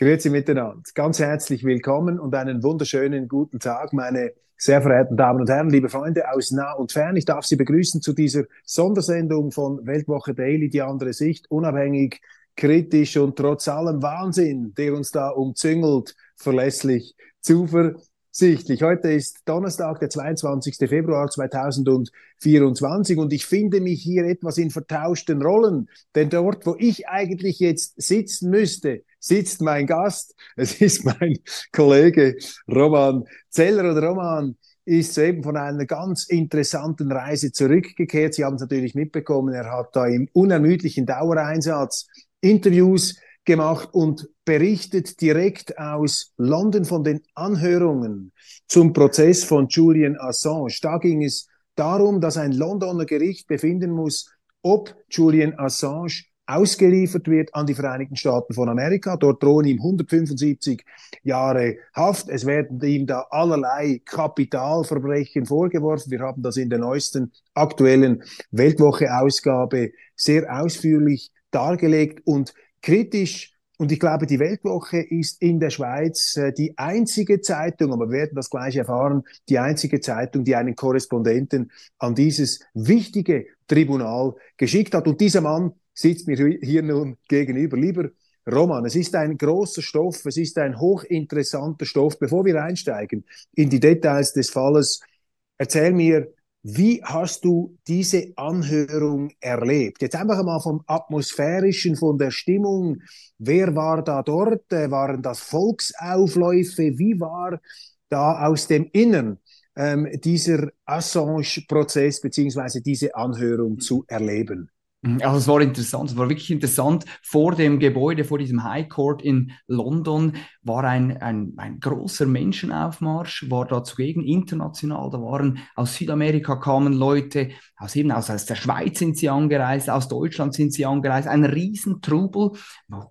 Grüezi miteinander. Ganz herzlich willkommen und einen wunderschönen guten Tag, meine sehr verehrten Damen und Herren, liebe Freunde aus nah und fern. Ich darf Sie begrüßen zu dieser Sondersendung von Weltwoche Daily, die andere Sicht, unabhängig, kritisch und trotz allem Wahnsinn, der uns da umzüngelt, verlässlich, zuversichtlich. Heute ist Donnerstag, der 22. Februar 2024 und ich finde mich hier etwas in vertauschten Rollen, denn dort, wo ich eigentlich jetzt sitzen müsste, sitzt mein Gast. Es ist mein Kollege Roman Zeller oder Roman ist soeben von einer ganz interessanten Reise zurückgekehrt. Sie haben es natürlich mitbekommen, er hat da im unermüdlichen Dauereinsatz Interviews gemacht und berichtet direkt aus London von den Anhörungen zum Prozess von Julian Assange. Da ging es darum, dass ein Londoner Gericht befinden muss, ob Julian Assange ausgeliefert wird an die Vereinigten Staaten von Amerika. Dort drohen ihm 175 Jahre Haft. Es werden ihm da allerlei Kapitalverbrechen vorgeworfen. Wir haben das in der neuesten aktuellen Weltwoche-Ausgabe sehr ausführlich dargelegt und kritisch und ich glaube, die Weltwoche ist in der Schweiz äh, die einzige Zeitung, aber wir werden das gleich erfahren, die einzige Zeitung, die einen Korrespondenten an dieses wichtige Tribunal geschickt hat. Und dieser Mann sitzt mir hier nun gegenüber. Lieber Roman, es ist ein großer Stoff, es ist ein hochinteressanter Stoff. Bevor wir einsteigen in die Details des Falles, erzähl mir, wie hast du diese Anhörung erlebt? Jetzt einfach mal vom atmosphärischen, von der Stimmung. Wer war da dort? Waren das Volksaufläufe? Wie war da aus dem Innern ähm, dieser Assange-Prozess beziehungsweise diese Anhörung zu erleben? Mhm, also es war interessant, es war wirklich interessant. Vor dem Gebäude, vor diesem High Court in London war ein, ein, ein großer Menschenaufmarsch, war da zugegen international. Da waren aus Südamerika kamen Leute, aus eben aus, aus der Schweiz sind sie angereist, aus Deutschland sind sie angereist. Ein Riesentrubel,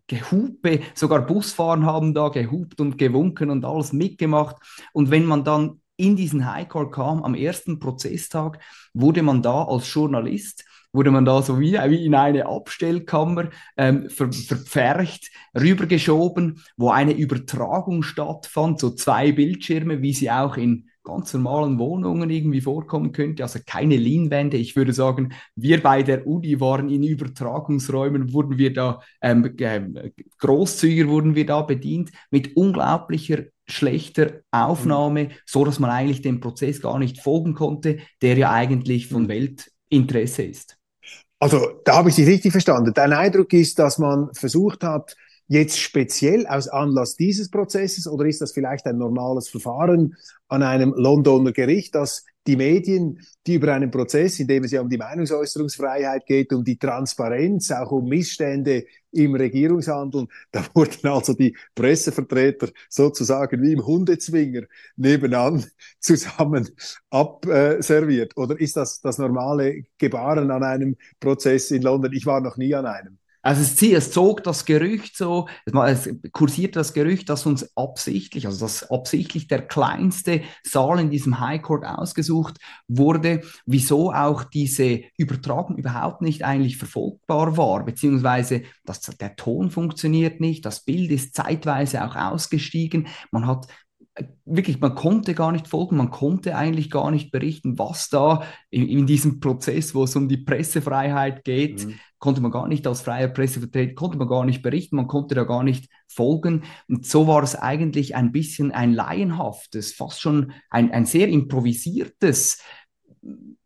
Gehupe, sogar Busfahren haben da gehupt und gewunken und alles mitgemacht. Und wenn man dann in diesen High Court kam, am ersten Prozesstag, wurde man da als Journalist wurde man da so wie, wie in eine Abstellkammer ähm, ver, verpfercht, rübergeschoben, wo eine Übertragung stattfand, so zwei Bildschirme, wie sie auch in ganz normalen Wohnungen irgendwie vorkommen könnte. Also keine Leinwände. Ich würde sagen, wir bei der Uni waren in Übertragungsräumen, wurden wir da ähm, äh, großzügiger wurden wir da bedient mit unglaublicher schlechter Aufnahme, mhm. so dass man eigentlich dem Prozess gar nicht folgen konnte, der ja eigentlich von mhm. Weltinteresse ist. Also da habe ich dich richtig verstanden. Dein Eindruck ist, dass man versucht hat, jetzt speziell aus Anlass dieses Prozesses oder ist das vielleicht ein normales Verfahren an einem Londoner Gericht, dass die Medien, die über einen Prozess, in dem es ja um die Meinungsäußerungsfreiheit geht, um die Transparenz, auch um Missstände im Regierungshandeln, da wurden also die Pressevertreter sozusagen wie im Hundezwinger nebenan zusammen abserviert. Oder ist das das normale Gebaren an einem Prozess in London? Ich war noch nie an einem. Also es, es zog das Gerücht so, es kursiert das Gerücht, dass uns absichtlich, also dass absichtlich der kleinste Saal in diesem High Court ausgesucht wurde, wieso auch diese Übertragung überhaupt nicht eigentlich verfolgbar war, beziehungsweise dass der Ton funktioniert nicht, das Bild ist zeitweise auch ausgestiegen, man hat wirklich, man konnte gar nicht folgen, man konnte eigentlich gar nicht berichten, was da in, in diesem Prozess, wo es um die Pressefreiheit geht, mhm. konnte man gar nicht als freier Pressevertreter, konnte man gar nicht berichten, man konnte da gar nicht folgen. Und so war es eigentlich ein bisschen ein laienhaftes, fast schon ein, ein sehr improvisiertes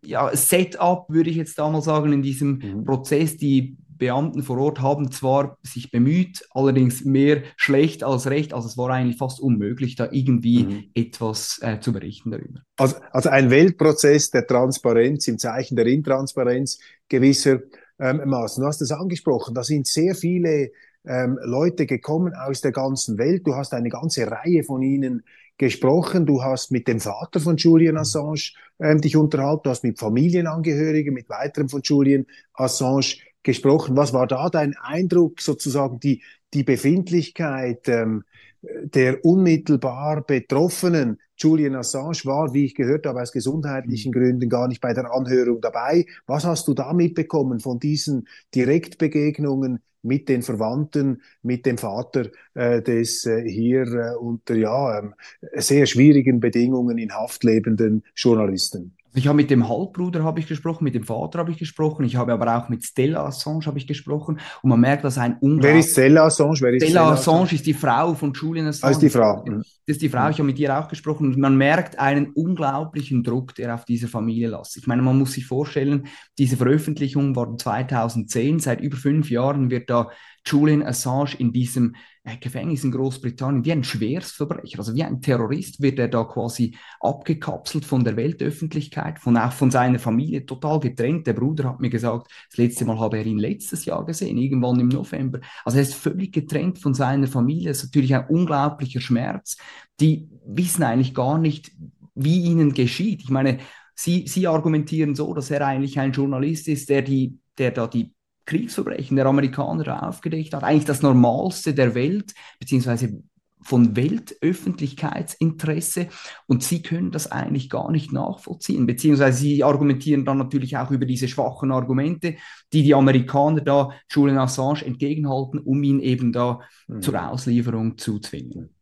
ja, Setup, würde ich jetzt da mal sagen, in diesem mhm. Prozess. Die Beamten vor Ort haben zwar sich bemüht, allerdings mehr schlecht als recht. Also es war eigentlich fast unmöglich, da irgendwie mhm. etwas äh, zu berichten darüber. Also, also ein Weltprozess der Transparenz im Zeichen der Intransparenz gewisser ähm, Maßen. Du hast es angesprochen, da sind sehr viele ähm, Leute gekommen aus der ganzen Welt. Du hast eine ganze Reihe von ihnen gesprochen. Du hast mit dem Vater von Julian Assange ähm, dich unterhalten. Du hast mit Familienangehörigen, mit weiteren von Julian Assange gesprochen. Was war da dein Eindruck, sozusagen die, die Befindlichkeit ähm, der unmittelbar Betroffenen? Julian Assange war, wie ich gehört habe, aus gesundheitlichen mhm. Gründen gar nicht bei der Anhörung dabei. Was hast du da mitbekommen von diesen Direktbegegnungen mit den Verwandten, mit dem Vater äh, des äh, hier äh, unter ja, äh, sehr schwierigen Bedingungen in Haft lebenden Journalisten? Ich habe mit dem Halbbruder habe ich gesprochen, mit dem Vater habe ich gesprochen, ich habe aber auch mit Stella Assange habe ich gesprochen und man merkt, dass ein unglaublich... Wer ist Stella Assange? Wer ist Stella, Stella Assange? ist die Frau von Julian Assange. Ah, ist die Frau. Das ist die Frau, ich habe mit ihr auch gesprochen und man merkt einen unglaublichen Druck, der auf dieser Familie lastet. Ich meine, man muss sich vorstellen, diese Veröffentlichung war 2010, seit über fünf Jahren wird da Julian Assange in diesem äh, Gefängnis in Großbritannien wie ein Schwerstverbrecher, also wie ein Terrorist wird er da quasi abgekapselt von der Weltöffentlichkeit, von auch von seiner Familie, total getrennt. Der Bruder hat mir gesagt, das letzte Mal habe er ihn letztes Jahr gesehen, irgendwann im November. Also er ist völlig getrennt von seiner Familie. Das ist natürlich ein unglaublicher Schmerz. Die wissen eigentlich gar nicht, wie ihnen geschieht. Ich meine, Sie, Sie argumentieren so, dass er eigentlich ein Journalist ist, der die, der da die Kriegsverbrechen der Amerikaner aufgedeckt hat. Eigentlich das Normalste der Welt, beziehungsweise von Weltöffentlichkeitsinteresse und sie können das eigentlich gar nicht nachvollziehen, beziehungsweise sie argumentieren dann natürlich auch über diese schwachen Argumente, die die Amerikaner da Julian Assange entgegenhalten, um ihn eben da mhm. zur Auslieferung zu zwingen.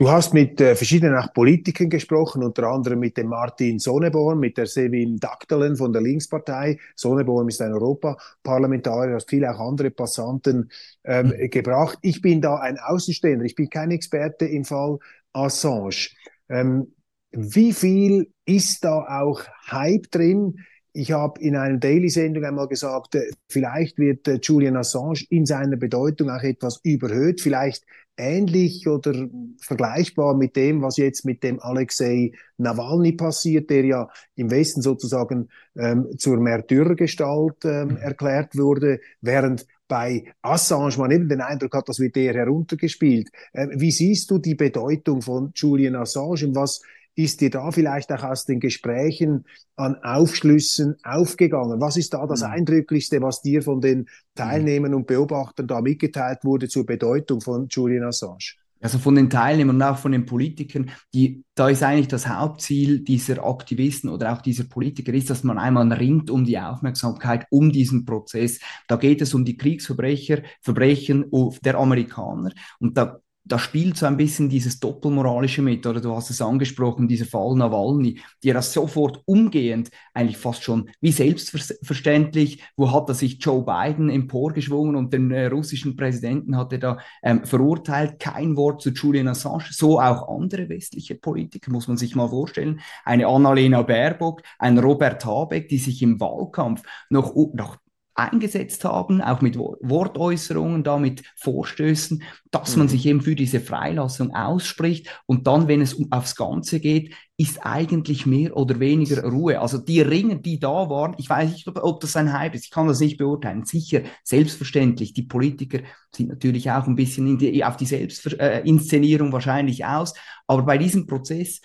Du hast mit äh, verschiedenen auch Politikern gesprochen, unter anderem mit dem Martin Sonneborn, mit der Sevin Daktelen von der Linkspartei. Sonneborn ist ein Europaparlamentarier, hast viele auch andere Passanten ähm, mhm. gebracht. Ich bin da ein Außenstehender, ich bin kein Experte im Fall Assange. Ähm, wie viel ist da auch Hype drin? Ich habe in einer Daily-Sendung einmal gesagt, äh, vielleicht wird äh, Julian Assange in seiner Bedeutung auch etwas überhöht, vielleicht ähnlich oder vergleichbar mit dem, was jetzt mit dem Alexei Nawalny passiert, der ja im Westen sozusagen ähm, zur Märtyrergestalt ähm, mhm. erklärt wurde, während bei Assange man eben den Eindruck hat, das wird eher heruntergespielt. Äh, wie siehst du die Bedeutung von Julian Assange und was ist dir da vielleicht auch aus den Gesprächen an Aufschlüssen aufgegangen? Was ist da das mhm. Eindrücklichste, was dir von den Teilnehmern und Beobachtern da mitgeteilt wurde zur Bedeutung von Julian Assange? Also von den Teilnehmern und auch von den Politikern, die, da ist eigentlich das Hauptziel dieser Aktivisten oder auch dieser Politiker ist, dass man einmal ringt um die Aufmerksamkeit um diesen Prozess. Da geht es um die Kriegsverbrecher, Verbrechen der Amerikaner und da da spielt so ein bisschen dieses Doppelmoralische mit, oder? Du hast es angesprochen, dieser Fall Nawalny, der das sofort umgehend, eigentlich fast schon wie selbstverständlich, wo hat er sich Joe Biden emporgeschwungen und den äh, russischen Präsidenten hat er da ähm, verurteilt, kein Wort zu Julian Assange, so auch andere westliche Politiker, muss man sich mal vorstellen, eine Annalena Baerbock, ein Robert Habeck, die sich im Wahlkampf noch, noch eingesetzt haben, auch mit Wortäußerungen, da mit Vorstößen, dass man mhm. sich eben für diese Freilassung ausspricht und dann, wenn es aufs Ganze geht, ist eigentlich mehr oder weniger Ruhe. Also die Ringe, die da waren, ich weiß nicht, ob das ein Hype ist, ich kann das nicht beurteilen. Sicher, selbstverständlich, die Politiker sind natürlich auch ein bisschen die, auf die Selbstinszenierung wahrscheinlich aus, aber bei diesem Prozess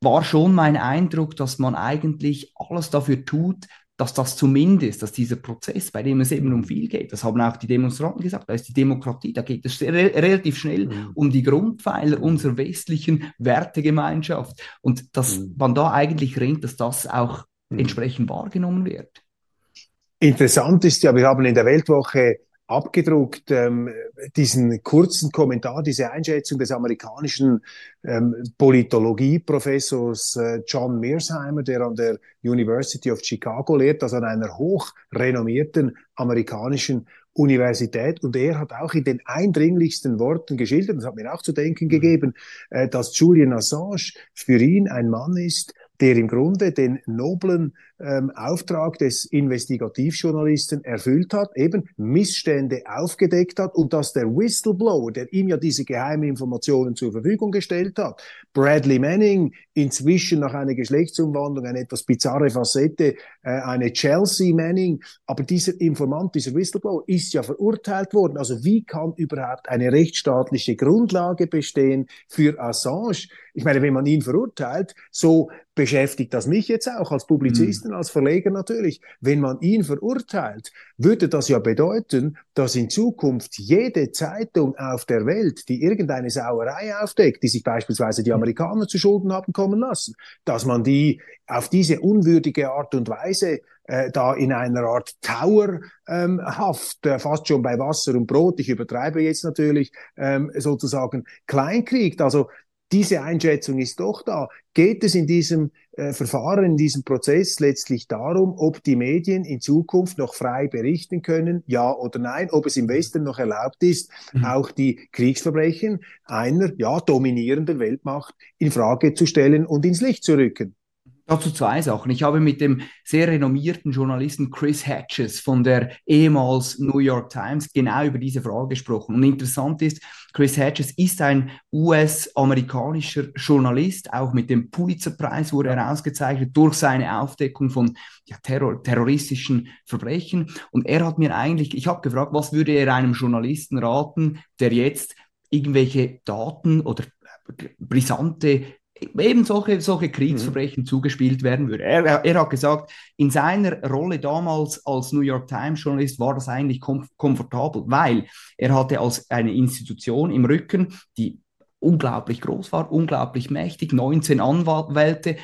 war schon mein Eindruck, dass man eigentlich alles dafür tut, dass das zumindest, dass dieser Prozess, bei dem es eben um viel geht, das haben auch die Demonstranten gesagt, da ist die Demokratie, da geht es re relativ schnell mhm. um die Grundpfeiler unserer westlichen Wertegemeinschaft und dass mhm. man da eigentlich ringt, dass das auch mhm. entsprechend wahrgenommen wird. Interessant ist ja, wir haben in der Weltwoche abgedruckt, ähm, diesen kurzen Kommentar, diese Einschätzung des amerikanischen ähm, Politologieprofessors äh, John Mearsheimer, der an der University of Chicago lehrt, also an einer hochrenommierten amerikanischen Universität. Und er hat auch in den eindringlichsten Worten geschildert, das hat mir auch zu denken mhm. gegeben, äh, dass Julian Assange für ihn ein Mann ist, der im Grunde den noblen ähm, Auftrag des Investigativjournalisten erfüllt hat, eben Missstände aufgedeckt hat und dass der Whistleblower, der ihm ja diese geheimen Informationen zur Verfügung gestellt hat, Bradley Manning, inzwischen nach einer Geschlechtsumwandlung eine etwas bizarre Facette, äh, eine Chelsea Manning, aber dieser Informant, dieser Whistleblower ist ja verurteilt worden. Also wie kann überhaupt eine rechtsstaatliche Grundlage bestehen für Assange? Ich meine, wenn man ihn verurteilt, so beschäftigt das mich jetzt auch als Publizisten. Als Verleger natürlich. Wenn man ihn verurteilt, würde das ja bedeuten, dass in Zukunft jede Zeitung auf der Welt, die irgendeine Sauerei aufdeckt, die sich beispielsweise die Amerikaner zu Schulden haben kommen lassen, dass man die auf diese unwürdige Art und Weise äh, da in einer Art Towerhaft, ähm, äh, fast schon bei Wasser und Brot, ich übertreibe jetzt natürlich, ähm, sozusagen kleinkriegt. Also diese Einschätzung ist doch da. Geht es in diesem äh, Verfahren, in diesem Prozess letztlich darum, ob die Medien in Zukunft noch frei berichten können, ja oder nein, ob es im Westen noch erlaubt ist, mhm. auch die Kriegsverbrechen einer ja, dominierenden Weltmacht in Frage zu stellen und ins Licht zu rücken? Dazu zwei Sachen. Ich habe mit dem sehr renommierten Journalisten Chris Hatches von der ehemals New York Times genau über diese Frage gesprochen. Und interessant ist, Chris Hatches ist ein US-amerikanischer Journalist, auch mit dem Pulitzer-Preis wurde er ausgezeichnet durch seine Aufdeckung von ja, Terror, terroristischen Verbrechen. Und er hat mir eigentlich, ich habe gefragt, was würde er einem Journalisten raten, der jetzt irgendwelche Daten oder brisante eben solche, solche Kriegsverbrechen mhm. zugespielt werden würde. Er, er, hat gesagt, in seiner Rolle damals als New York Times Journalist war das eigentlich kom komfortabel, weil er hatte als eine Institution im Rücken, die unglaublich groß war, unglaublich mächtig. 19 Anwälte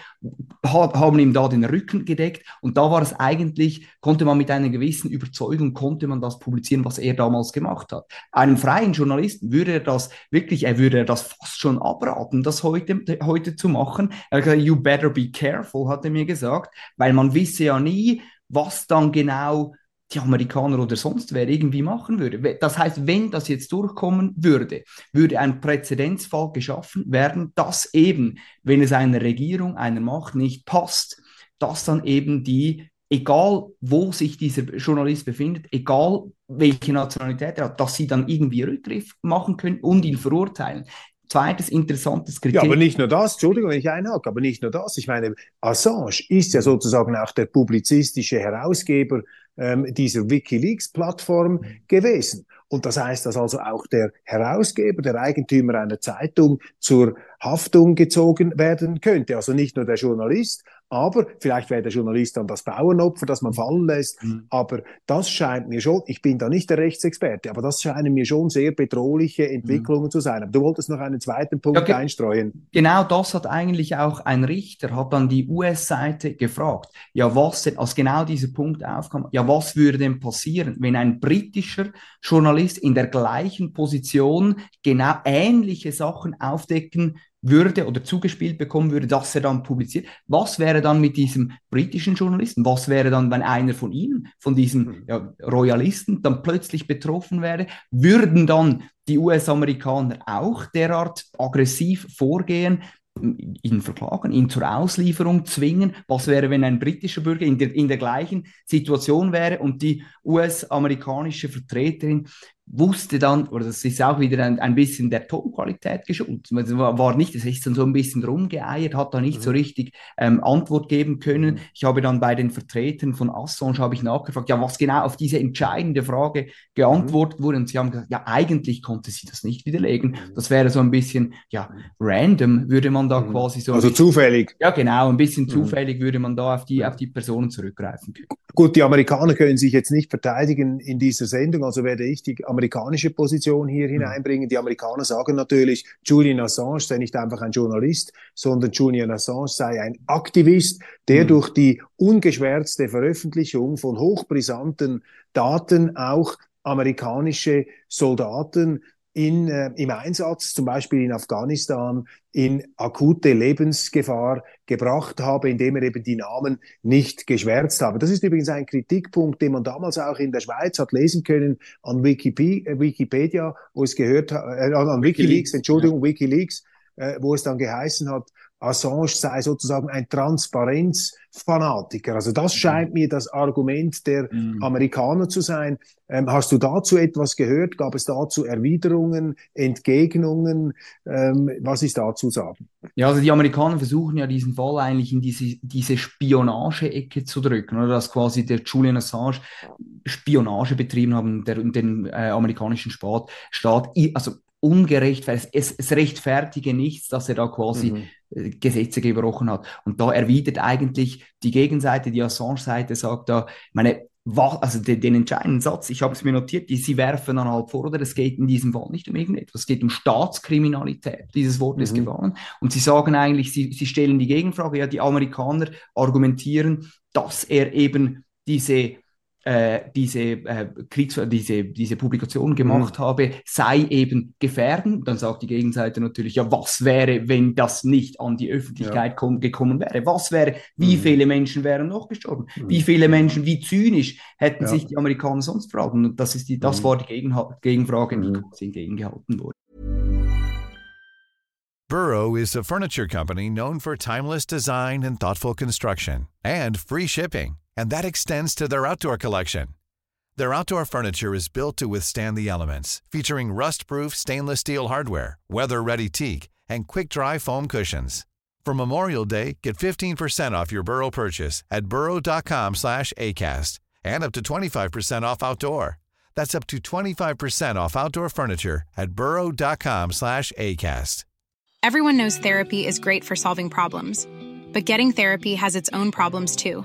haben ihm da den Rücken gedeckt und da war es eigentlich, konnte man mit einer gewissen Überzeugung, konnte man das publizieren, was er damals gemacht hat. Einem freien Journalisten würde er das wirklich, er würde das fast schon abraten, das heute, heute zu machen. Er hat gesagt, you better be careful, hat er mir gesagt, weil man wisse ja nie, was dann genau die Amerikaner oder sonst wer irgendwie machen würde. Das heißt, wenn das jetzt durchkommen würde, würde ein Präzedenzfall geschaffen werden, dass eben, wenn es einer Regierung, einer Macht nicht passt, dass dann eben die, egal wo sich dieser Journalist befindet, egal welche Nationalität er hat, dass sie dann irgendwie Rückgriff machen können und ihn verurteilen. Zweites interessantes Kriterium. Ja, aber nicht nur das, Entschuldigung, wenn ich einhake, aber nicht nur das. Ich meine, Assange ist ja sozusagen auch der publizistische Herausgeber ähm, dieser WikiLeaks-Plattform gewesen. Und das heißt, dass also auch der Herausgeber, der Eigentümer einer Zeitung zur Haftung gezogen werden könnte. Also nicht nur der Journalist, aber vielleicht wäre der Journalist dann das Bauernopfer, das man fallen lässt. Mhm. Aber das scheint mir schon, ich bin da nicht der Rechtsexperte, aber das scheinen mir schon sehr bedrohliche Entwicklungen mhm. zu sein. Aber du wolltest noch einen zweiten Punkt ja, einstreuen. Genau das hat eigentlich auch ein Richter, hat dann die US-Seite gefragt. Ja, was denn, als genau dieser Punkt aufkam, ja, was würde denn passieren, wenn ein britischer Journalist in der gleichen Position genau ähnliche Sachen aufdecken würde oder zugespielt bekommen würde, dass er dann publiziert. Was wäre dann mit diesem britischen Journalisten? Was wäre dann, wenn einer von ihnen, von diesen mhm. ja, Royalisten, dann plötzlich betroffen wäre? Würden dann die US-Amerikaner auch derart aggressiv vorgehen? ihn verklagen, ihn zur Auslieferung zwingen. Was wäre, wenn ein britischer Bürger in der, in der gleichen Situation wäre und die US-amerikanische Vertreterin wusste dann, oder das ist auch wieder ein, ein bisschen der Tonqualität geschuldet. Es war, nicht, es ist dann so ein bisschen rumgeeiert, hat da nicht mhm. so richtig ähm, Antwort geben können. Mhm. Ich habe dann bei den Vertretern von Assange habe ich nachgefragt, ja, was genau auf diese entscheidende Frage geantwortet mhm. wurde. Und sie haben gesagt, ja, eigentlich konnte sie das nicht widerlegen. Mhm. Das wäre so ein bisschen, ja, random würde man da mhm. quasi so. Also bisschen, zufällig. Ja, genau, ein bisschen mhm. zufällig würde man da auf die, auf die Personen zurückgreifen können. Gut, die Amerikaner können sich jetzt nicht verteidigen in dieser Sendung, also werde ich die amerikanische Position hier mhm. hineinbringen. Die Amerikaner sagen natürlich, Julian Assange sei nicht einfach ein Journalist, sondern Julian Assange sei ein Aktivist, der mhm. durch die ungeschwärzte Veröffentlichung von hochbrisanten Daten auch amerikanische Soldaten in, äh, im Einsatz, zum Beispiel in Afghanistan, in akute Lebensgefahr gebracht habe, indem er eben die Namen nicht geschwärzt habe. Das ist übrigens ein Kritikpunkt, den man damals auch in der Schweiz hat lesen können an Wikipedia, äh, Wikipedia wo es gehört hat, äh, an Wikileaks, Entschuldigung. Wikileaks, äh, wo es dann geheißen hat, Assange sei sozusagen ein Transparenzfanatiker. Also das mhm. scheint mir das Argument der mhm. Amerikaner zu sein. Ähm, hast du dazu etwas gehört? Gab es dazu Erwiderungen, Entgegnungen? Ähm, was ist dazu sagen? Ja, also die Amerikaner versuchen ja diesen Fall eigentlich in diese, diese Spionage-Ecke zu drücken, oder dass quasi der Julian Assange Spionage betrieben haben, der, den äh, amerikanischen Staat, Staat, also ungerecht, weil es, es, rechtfertige nichts, dass er da quasi mhm. Äh, Gesetze gebrochen hat. Und da erwidert eigentlich die Gegenseite, die Assange-Seite sagt da, meine, was, also den, den entscheidenden Satz, ich habe es mir notiert, die, sie werfen dann halt vor, oder es geht in diesem Fall nicht um irgendetwas, es geht um Staatskriminalität. Dieses Wort mhm. ist gefallen. Und sie sagen eigentlich, sie, sie stellen die Gegenfrage, ja, die Amerikaner argumentieren, dass er eben diese diese, äh, Kriegs diese, diese Publikation gemacht mhm. habe, sei eben gefährden. Dann sagt die Gegenseite natürlich, ja, was wäre, wenn das nicht an die Öffentlichkeit ja. gekommen wäre? Was wäre, wie mhm. viele Menschen wären noch gestorben? Mhm. Wie viele Menschen, wie zynisch hätten ja. sich die Amerikaner sonst fragen? Und das, ist die, das mhm. war die Gegen Gegenfrage, die mhm. quasi entgegengehalten wurde. Burrow is a furniture company known for timeless design and thoughtful construction and free shipping. And that extends to their outdoor collection. Their outdoor furniture is built to withstand the elements, featuring rust-proof stainless steel hardware, weather-ready teak, and quick-dry foam cushions. For Memorial Day, get 15% off your Burrow purchase at burrow.com slash ACAST and up to 25% off outdoor. That's up to 25% off outdoor furniture at burrow.com slash ACAST. Everyone knows therapy is great for solving problems, but getting therapy has its own problems too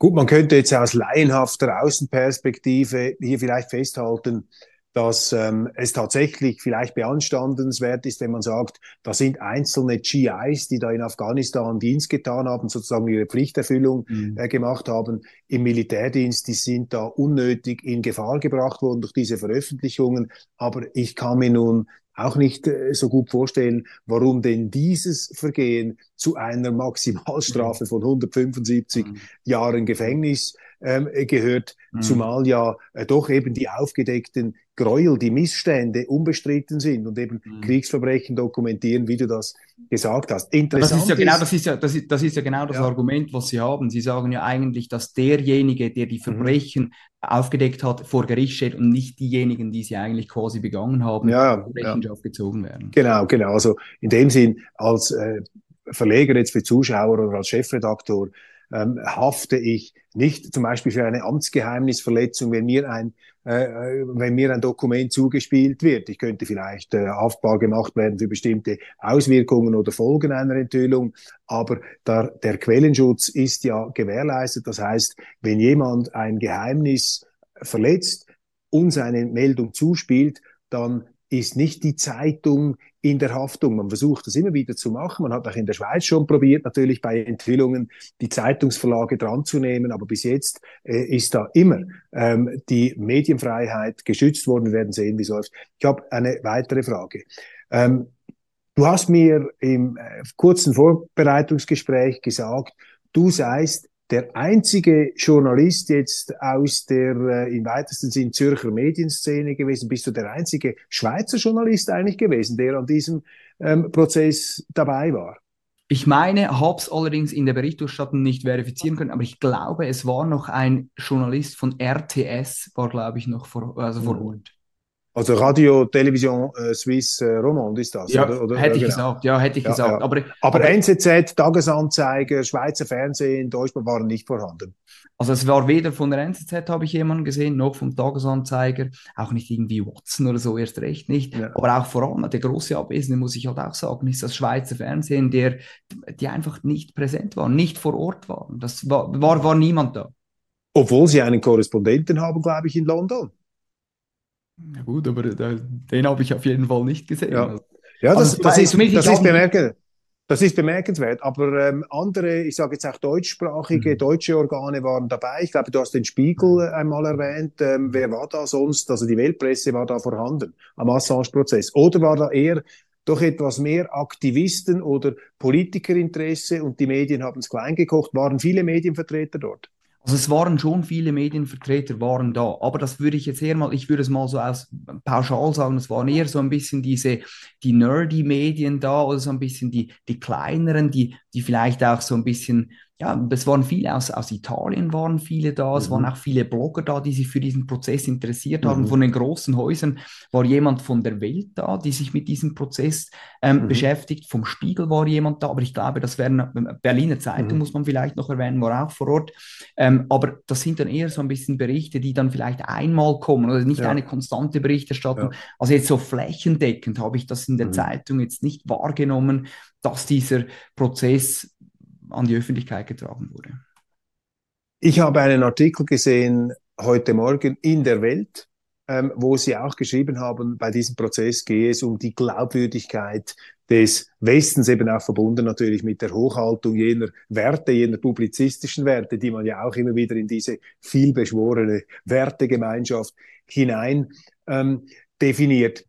Gut, man könnte jetzt aus laienhafter Außenperspektive hier vielleicht festhalten, dass ähm, es tatsächlich vielleicht beanstandenswert ist, wenn man sagt, da sind einzelne GIs, die da in Afghanistan Dienst getan haben, sozusagen ihre Pflichterfüllung mhm. äh, gemacht haben im Militärdienst, die sind da unnötig in Gefahr gebracht worden durch diese Veröffentlichungen. Aber ich kann mir nun auch nicht äh, so gut vorstellen, warum denn dieses Vergehen zu einer Maximalstrafe von 175 mhm. Jahren Gefängnis ähm, gehört, mhm. zumal ja äh, doch eben die aufgedeckten Gräuel, die Missstände unbestritten sind und eben mhm. Kriegsverbrechen dokumentieren, wie du das gesagt hast. Interessant das ist ja genau, das ist ja, das ist, das ist ja genau das ja. Argument, was Sie haben. Sie sagen ja eigentlich, dass derjenige, der die mhm. Verbrechen mhm. aufgedeckt hat, vor Gericht steht und nicht diejenigen, die sie eigentlich quasi begangen haben, ja, Rechenschaft ja. gezogen werden. Genau, genau. Also in dem Sinn als äh, Verleger jetzt für Zuschauer oder als Chefredaktor ähm, hafte ich nicht zum Beispiel für eine Amtsgeheimnisverletzung, wenn mir ein, wenn mir ein Dokument zugespielt wird. Ich könnte vielleicht äh, haftbar gemacht werden für bestimmte Auswirkungen oder Folgen einer Enthüllung, aber der, der Quellenschutz ist ja gewährleistet. Das heißt, wenn jemand ein Geheimnis verletzt, uns eine Meldung zuspielt, dann ist nicht die Zeitung in der Haftung. Man versucht das immer wieder zu machen. Man hat auch in der Schweiz schon probiert, natürlich bei Enthüllungen die Zeitungsverlage dran zu nehmen, aber bis jetzt äh, ist da immer ähm, die Medienfreiheit geschützt worden. Wir werden sehen, wie es läuft. Ich habe eine weitere Frage. Ähm, du hast mir im äh, kurzen Vorbereitungsgespräch gesagt, du seist der einzige Journalist jetzt aus der äh, im weitesten Sinn Zürcher Medienszene gewesen? Bist du der einzige Schweizer Journalist eigentlich gewesen, der an diesem ähm, Prozess dabei war? Ich meine, habe es allerdings in der Berichterstattung nicht verifizieren können, aber ich glaube, es war noch ein Journalist von RTS, war glaube ich noch vor, also vor mhm. Ort. Also Radio, Television äh, Suisse äh, Romand ist das, ja, oder? oder? Hätte ich genau. gesagt, ja, hätte ich ja, gesagt. Ja. Aber, aber, aber NZZ, Tagesanzeiger, Schweizer Fernsehen, Deutschland waren nicht vorhanden. Also es war weder von der NZZ habe ich jemanden gesehen, noch vom Tagesanzeiger, auch nicht irgendwie Watson oder so, erst recht nicht. Ja. Aber auch vor allem der große Abwesende, muss ich halt auch sagen, ist das Schweizer Fernsehen, der, die einfach nicht präsent waren, nicht vor Ort waren. Das war, war, war niemand da. Obwohl sie einen Korrespondenten haben, glaube ich, in London. Ja gut, aber den habe ich auf jeden Fall nicht gesehen. Ja, ja das, also, das, ist, das ist bemerkenswert. Das ist bemerkenswert, aber ähm, andere, ich sage jetzt auch deutschsprachige, mhm. deutsche Organe waren dabei. Ich glaube, du hast den Spiegel mhm. einmal erwähnt. Ähm, wer war da sonst? Also die Weltpresse war da vorhanden am Assange-Prozess. Oder war da eher doch etwas mehr Aktivisten oder Politikerinteresse und die Medien haben es klein gekocht? Waren viele Medienvertreter dort? Also es waren schon viele Medienvertreter waren da, aber das würde ich jetzt eher mal, ich würde es mal so aus pauschal sagen, es waren eher so ein bisschen diese, die nerdy Medien da oder so ein bisschen die, die kleineren, die, die vielleicht auch so ein bisschen ja, es waren viele aus, aus Italien waren viele da, mhm. es waren mhm. auch viele Blogger da, die sich für diesen Prozess interessiert haben. Mhm. Von den großen Häusern war jemand von der Welt da, die sich mit diesem Prozess ähm, mhm. beschäftigt. Vom Spiegel war jemand da, aber ich glaube, das wäre Berliner Zeitung, mhm. muss man vielleicht noch erwähnen, war auch vor Ort. Ähm, aber das sind dann eher so ein bisschen Berichte, die dann vielleicht einmal kommen oder nicht ja. eine konstante Berichterstattung. Ja. Also jetzt so flächendeckend habe ich das in der mhm. Zeitung jetzt nicht wahrgenommen, dass dieser Prozess an die Öffentlichkeit getragen wurde. Ich habe einen Artikel gesehen heute Morgen in der Welt, ähm, wo Sie auch geschrieben haben, bei diesem Prozess gehe es um die Glaubwürdigkeit des Westens, eben auch verbunden natürlich mit der Hochhaltung jener Werte, jener publizistischen Werte, die man ja auch immer wieder in diese vielbeschworene Wertegemeinschaft hinein ähm, definiert.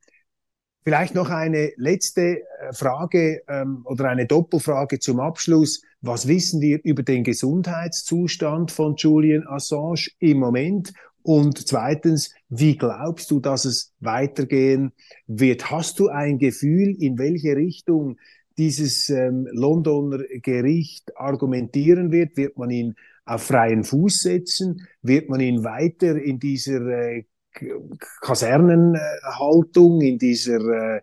Vielleicht noch eine letzte äh, Frage ähm, oder eine Doppelfrage zum Abschluss. Was wissen wir über den Gesundheitszustand von Julian Assange im Moment? Und zweitens, wie glaubst du, dass es weitergehen wird? Hast du ein Gefühl, in welche Richtung dieses ähm, Londoner Gericht argumentieren wird? Wird man ihn auf freien Fuß setzen? Wird man ihn weiter in dieser äh, Kasernenhaltung, in dieser äh,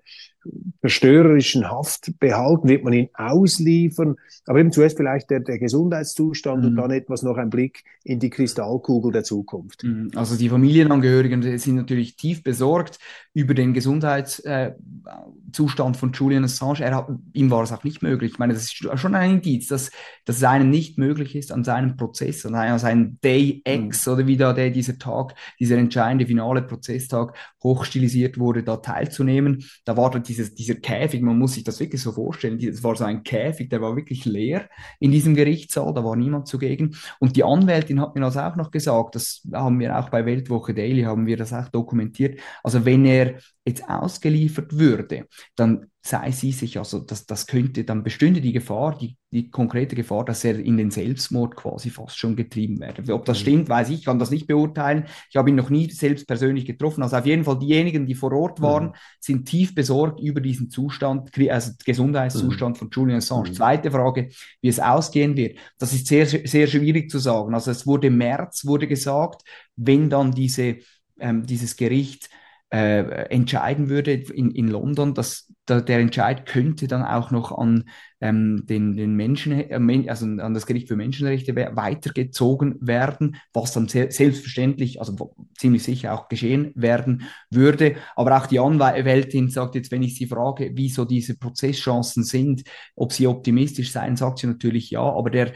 zerstörerischen Haft behalten, wird man ihn ausliefern. Aber eben zuerst vielleicht der, der Gesundheitszustand mhm. und dann etwas noch ein Blick in die Kristallkugel der Zukunft. Mhm. Also die Familienangehörigen sind natürlich tief besorgt über den Gesundheitszustand von Julian Assange. Er hat, ihm war es auch nicht möglich. Ich meine, das ist schon ein Indiz, dass, dass es einem nicht möglich ist, an seinem Prozess, an seinem Day X mhm. oder wie da der, dieser Tag, dieser entscheidende finale Prozesstag hochstilisiert wurde, da teilzunehmen. Da war dann dieses, dieser Käfig, man muss sich das wirklich so vorstellen, das war so ein Käfig, der war wirklich leer in diesem Gerichtssaal, da war niemand zugegen. Und die Anwältin hat mir das auch noch gesagt, das haben wir auch bei Weltwoche Daily, haben wir das auch dokumentiert. Also wenn er jetzt ausgeliefert würde, dann sei sie sich, also das, das könnte, dann bestünde die Gefahr, die, die konkrete Gefahr, dass er in den Selbstmord quasi fast schon getrieben werde. Ob das mhm. stimmt, weiß ich, kann das nicht beurteilen. Ich habe ihn noch nie selbst persönlich getroffen. Also auf jeden Fall diejenigen, die vor Ort waren, mhm. sind tief besorgt über diesen Zustand, also Gesundheitszustand mhm. von Julian Assange. Mhm. Zweite Frage, wie es ausgehen wird. Das ist sehr, sehr schwierig zu sagen. Also es wurde März, wurde gesagt, wenn dann diese, ähm, dieses Gericht äh, entscheiden würde in, in London, dass da, der Entscheid könnte dann auch noch an ähm, den, den Menschen, äh, also an das Gericht für Menschenrechte weitergezogen werden, was dann se selbstverständlich, also ziemlich sicher auch geschehen werden würde. Aber auch die Anwältin sagt jetzt, wenn ich sie frage, wie so diese Prozesschancen sind, ob sie optimistisch sein, sagt sie natürlich ja, aber der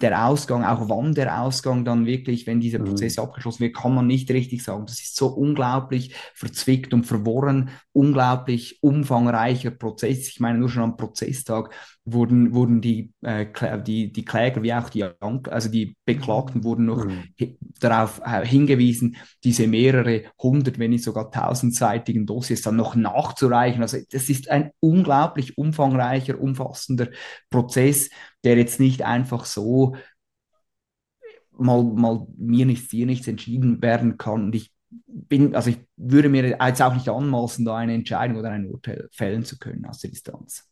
der Ausgang, auch wann der Ausgang dann wirklich, wenn dieser mhm. Prozess mhm. abgeschlossen wird, kann man nicht richtig sagen. Das ist so unglaublich verzwickt und verworren, unglaublich umfangreicher Prozess. Ich meine, nur schon am Prozesstag wurden, wurden die, äh, die, die Kläger wie auch die, also die Beklagten wurden noch mhm. darauf äh, hingewiesen, diese mehrere hundert, wenn nicht sogar tausendseitigen Dossiers dann noch nachzureichen. Also das ist ein unglaublich umfangreicher, umfassender Prozess, der jetzt nicht einfach so mal, mal mir nichts, dir nichts entschieden werden kann. Und ich bin, also ich würde mir jetzt auch nicht anmaßen, da eine Entscheidung oder ein Urteil fällen zu können aus der Distanz.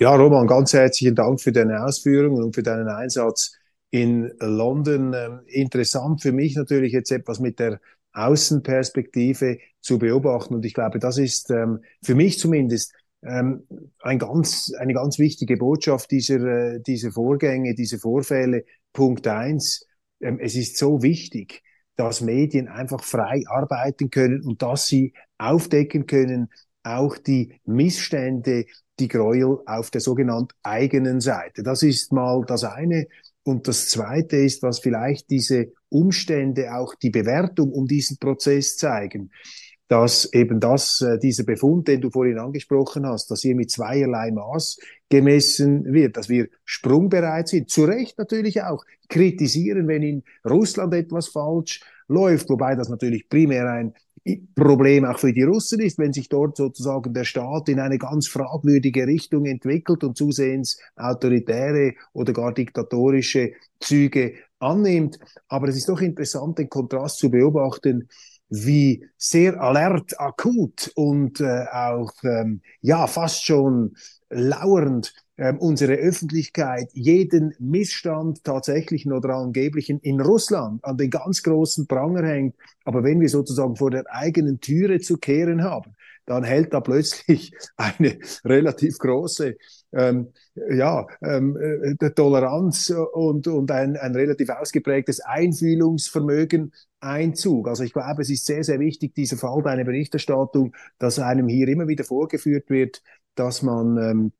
Ja, Roman, ganz herzlichen Dank für deine Ausführungen und für deinen Einsatz in London. Ähm, interessant für mich natürlich jetzt etwas mit der Außenperspektive zu beobachten. Und ich glaube, das ist ähm, für mich zumindest ähm, ein ganz, eine ganz wichtige Botschaft dieser, äh, dieser Vorgänge, dieser Vorfälle. Punkt eins, es ist so wichtig, dass Medien einfach frei arbeiten können und dass sie aufdecken können, auch die Missstände, die Gräuel auf der sogenannten eigenen Seite. Das ist mal das eine. Und das zweite ist, was vielleicht diese Umstände, auch die Bewertung um diesen Prozess zeigen. dass eben das, äh, dieser Befund, den du vorhin angesprochen hast, dass hier mit zweierlei Maß gemessen wird, dass wir sprungbereit sind, zu Recht natürlich auch kritisieren, wenn in Russland etwas falsch läuft, wobei das natürlich primär ein Problem auch für die Russen ist, wenn sich dort sozusagen der Staat in eine ganz fragwürdige Richtung entwickelt und zusehends autoritäre oder gar diktatorische Züge annimmt. Aber es ist doch interessant, den Kontrast zu beobachten, wie sehr alert, akut und äh, auch ähm, ja fast schon lauernd ähm, unsere Öffentlichkeit jeden Missstand tatsächlichen oder angeblichen in Russland an den ganz großen Pranger hängt. Aber wenn wir sozusagen vor der eigenen Türe zu kehren haben, dann hält da plötzlich eine relativ große ähm, ja, ähm, äh, Toleranz und, und ein, ein relativ ausgeprägtes Einfühlungsvermögen Einzug. Also ich glaube, es ist sehr, sehr wichtig, dieser Fall deiner Berichterstattung, dass einem hier immer wieder vorgeführt wird, dass man ähm,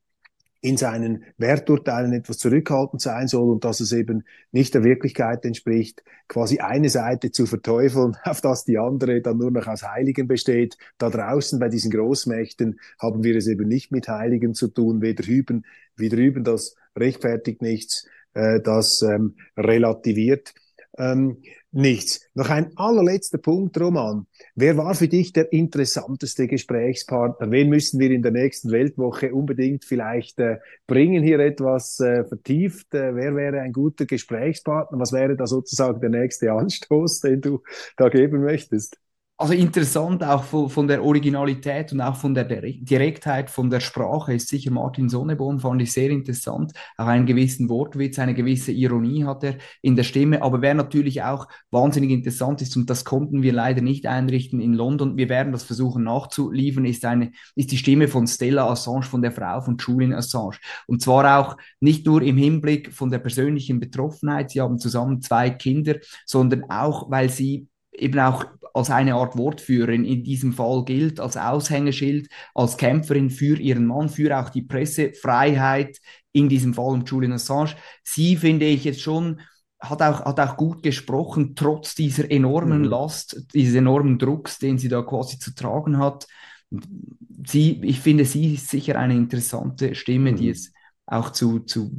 in seinen Werturteilen etwas zurückhaltend sein soll und dass es eben nicht der Wirklichkeit entspricht, quasi eine Seite zu verteufeln, auf dass die andere dann nur noch aus Heiligen besteht. Da draußen bei diesen Großmächten haben wir es eben nicht mit Heiligen zu tun, weder hüben wie drüben, das rechtfertigt nichts, äh, das ähm, relativiert ähm, nichts. Noch ein allerletzter Punkt, Roman. Wer war für dich der interessanteste Gesprächspartner? Wen müssen wir in der nächsten Weltwoche unbedingt vielleicht äh, bringen, hier etwas äh, vertieft? Äh, wer wäre ein guter Gesprächspartner? Was wäre da sozusagen der nächste Anstoß, den du da geben möchtest? Also interessant auch von, von, der Originalität und auch von der Direktheit von der Sprache ist sicher Martin Sonneborn, fand ich sehr interessant. Auch einen gewissen Wortwitz, eine gewisse Ironie hat er in der Stimme. Aber wer natürlich auch wahnsinnig interessant ist, und das konnten wir leider nicht einrichten in London, wir werden das versuchen nachzuliefern, ist, eine, ist die Stimme von Stella Assange, von der Frau von Julian Assange. Und zwar auch nicht nur im Hinblick von der persönlichen Betroffenheit, sie haben zusammen zwei Kinder, sondern auch, weil sie eben auch als eine Art Wortführerin in diesem Fall gilt, als Aushängeschild, als Kämpferin für ihren Mann, für auch die Pressefreiheit, in diesem Fall um Julian Assange. Sie finde ich jetzt schon, hat auch, hat auch gut gesprochen, trotz dieser enormen mhm. Last, dieses enormen Drucks, den sie da quasi zu tragen hat. Sie, ich finde, sie ist sicher eine interessante Stimme, mhm. die es auch zu, zu,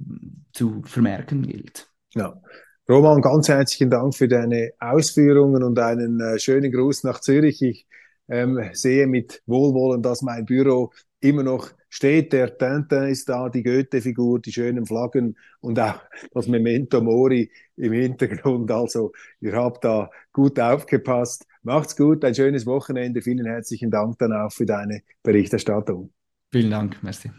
zu vermerken gilt. Ja, Roman, ganz herzlichen Dank für deine Ausführungen und einen äh, schönen Gruß nach Zürich. Ich ähm, sehe mit Wohlwollen, dass mein Büro immer noch steht. Der Tintin ist da, die Goethe-Figur, die schönen Flaggen und auch das Memento Mori im Hintergrund. Also, ihr habt da gut aufgepasst. Macht's gut, ein schönes Wochenende. Vielen herzlichen Dank dann auch für deine Berichterstattung. Vielen Dank, merci.